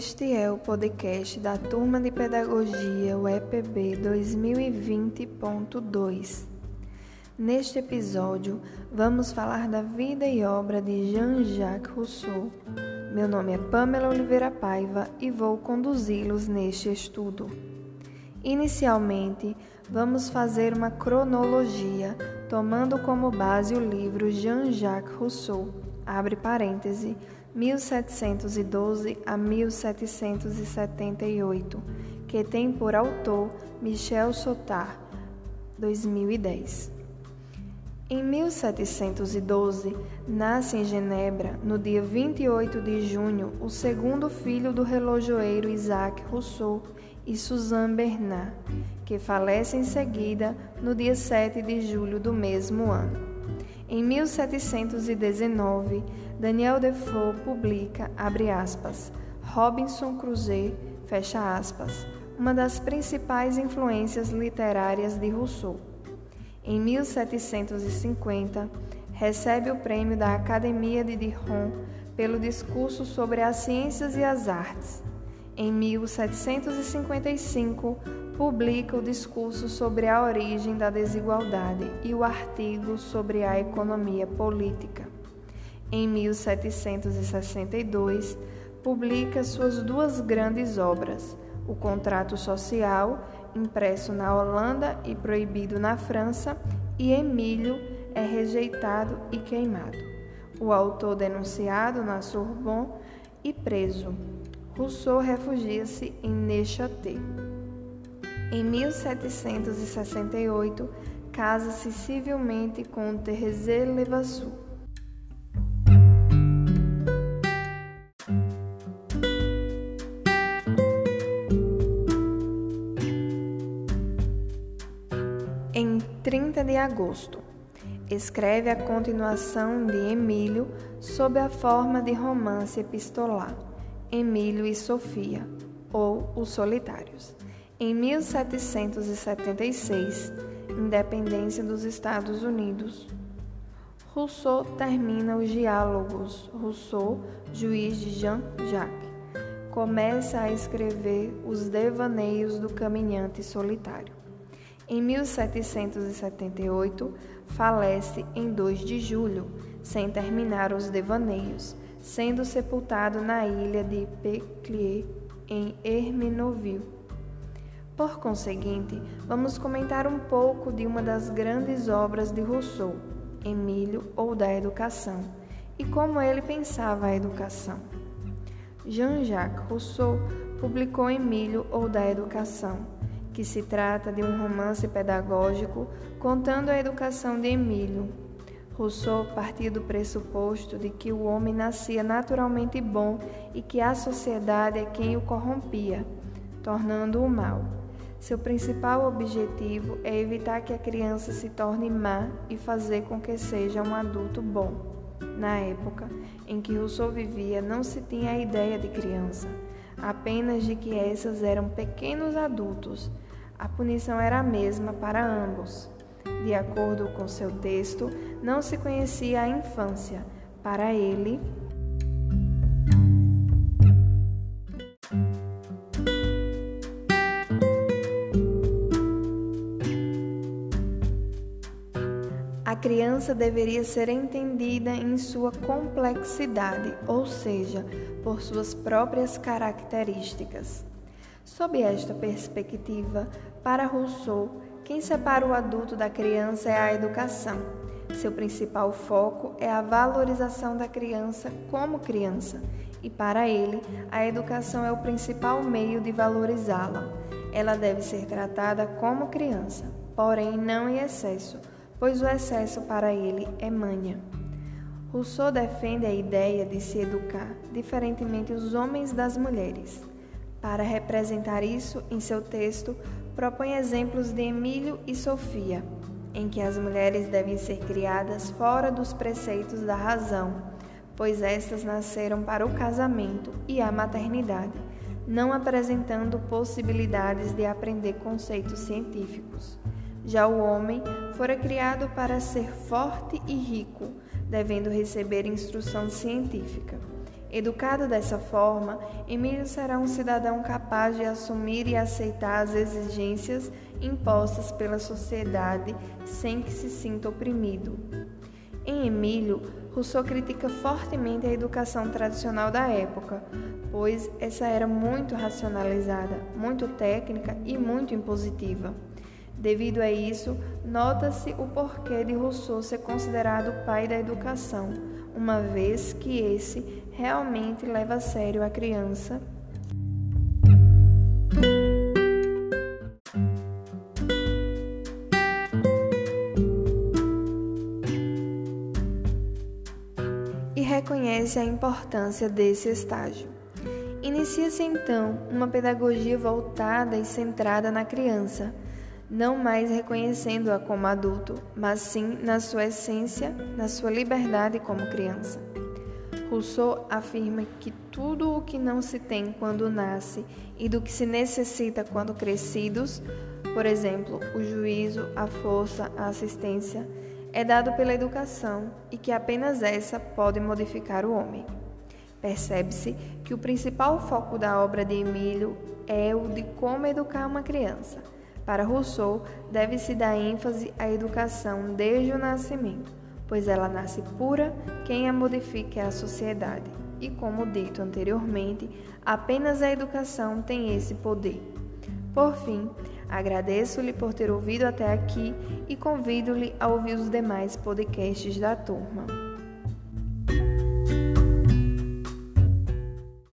Este é o podcast da Turma de Pedagogia UEPB 2020.2. Neste episódio, vamos falar da vida e obra de Jean-Jacques Rousseau. Meu nome é Pamela Oliveira Paiva e vou conduzi-los neste estudo. Inicialmente, vamos fazer uma cronologia, tomando como base o livro Jean-Jacques Rousseau, abre parêntese, 1712 a 1778, que tem por autor Michel Sotard, 2010. Em 1712, nasce em Genebra, no dia 28 de junho, o segundo filho do relojoeiro Isaac Rousseau e Suzanne Bernard, que falece em seguida no dia 7 de julho do mesmo ano. Em 1719, Daniel Defoe publica, abre aspas, Robinson Crusoe, fecha aspas, uma das principais influências literárias de Rousseau. Em 1750, recebe o prêmio da Academia de Dijon pelo discurso sobre as ciências e as artes. Em 1755, publica o discurso sobre a origem da desigualdade e o artigo sobre a economia política. Em 1762, publica suas duas grandes obras, O Contrato Social, impresso na Holanda e proibido na França, e Emílio é rejeitado e queimado. O autor denunciado na Sorbonne e preso. Rousseau refugia-se em Neuchâtel. Em 1768, casa-se civilmente com Thérèse Levasseur. Em 30 de agosto, escreve a continuação de Emílio sob a forma de romance epistolar, Emílio e Sofia, ou Os Solitários. Em 1776, independência dos Estados Unidos. Rousseau termina os diálogos. Rousseau, juiz de Jean-Jacques, começa a escrever os devaneios do caminhante solitário. Em 1778, falece em 2 de julho, sem terminar os devaneios, sendo sepultado na ilha de Péclier, em Herminoville. Por conseguinte, vamos comentar um pouco de uma das grandes obras de Rousseau, Emílio ou da Educação, e como ele pensava a educação. Jean-Jacques Rousseau publicou Emílio ou da Educação que se trata de um romance pedagógico contando a educação de Emílio. Rousseau partia do pressuposto de que o homem nascia naturalmente bom e que a sociedade é quem o corrompia, tornando-o mal. Seu principal objetivo é evitar que a criança se torne má e fazer com que seja um adulto bom. Na época em que Rousseau vivia, não se tinha a ideia de criança, apenas de que essas eram pequenos adultos a punição era a mesma para ambos. De acordo com seu texto, não se conhecia a infância. Para ele, criança deveria ser entendida em sua complexidade, ou seja, por suas próprias características. Sob esta perspectiva, para Rousseau, quem separa o adulto da criança é a educação. Seu principal foco é a valorização da criança como criança, e para ele, a educação é o principal meio de valorizá-la. Ela deve ser tratada como criança, porém não em excesso, pois o excesso para ele é manha. Rousseau defende a ideia de se educar diferentemente os homens das mulheres. Para representar isso em seu texto, propõe exemplos de Emílio e Sofia, em que as mulheres devem ser criadas fora dos preceitos da razão, pois estas nasceram para o casamento e a maternidade, não apresentando possibilidades de aprender conceitos científicos. Já o homem fora criado para ser forte e rico, devendo receber instrução científica. Educado dessa forma, Emílio será um cidadão capaz de assumir e aceitar as exigências impostas pela sociedade sem que se sinta oprimido. Em Emílio, Rousseau critica fortemente a educação tradicional da época, pois essa era muito racionalizada, muito técnica e muito impositiva. Devido a isso, nota-se o porquê de Rousseau ser considerado o pai da educação, uma vez que esse realmente leva a sério a criança. E reconhece a importância desse estágio. Inicia-se então uma pedagogia voltada e centrada na criança não mais reconhecendo-a como adulto, mas sim na sua essência, na sua liberdade como criança. Rousseau afirma que tudo o que não se tem quando nasce e do que se necessita quando crescidos, por exemplo, o juízo, a força, a assistência, é dado pela educação e que apenas essa pode modificar o homem. Percebe-se que o principal foco da obra de Emílio é o de como educar uma criança para Rousseau, deve-se dar ênfase à educação desde o nascimento, pois ela nasce pura, quem a modifica é a sociedade. E como dito anteriormente, apenas a educação tem esse poder. Por fim, agradeço-lhe por ter ouvido até aqui e convido-lhe a ouvir os demais podcasts da turma.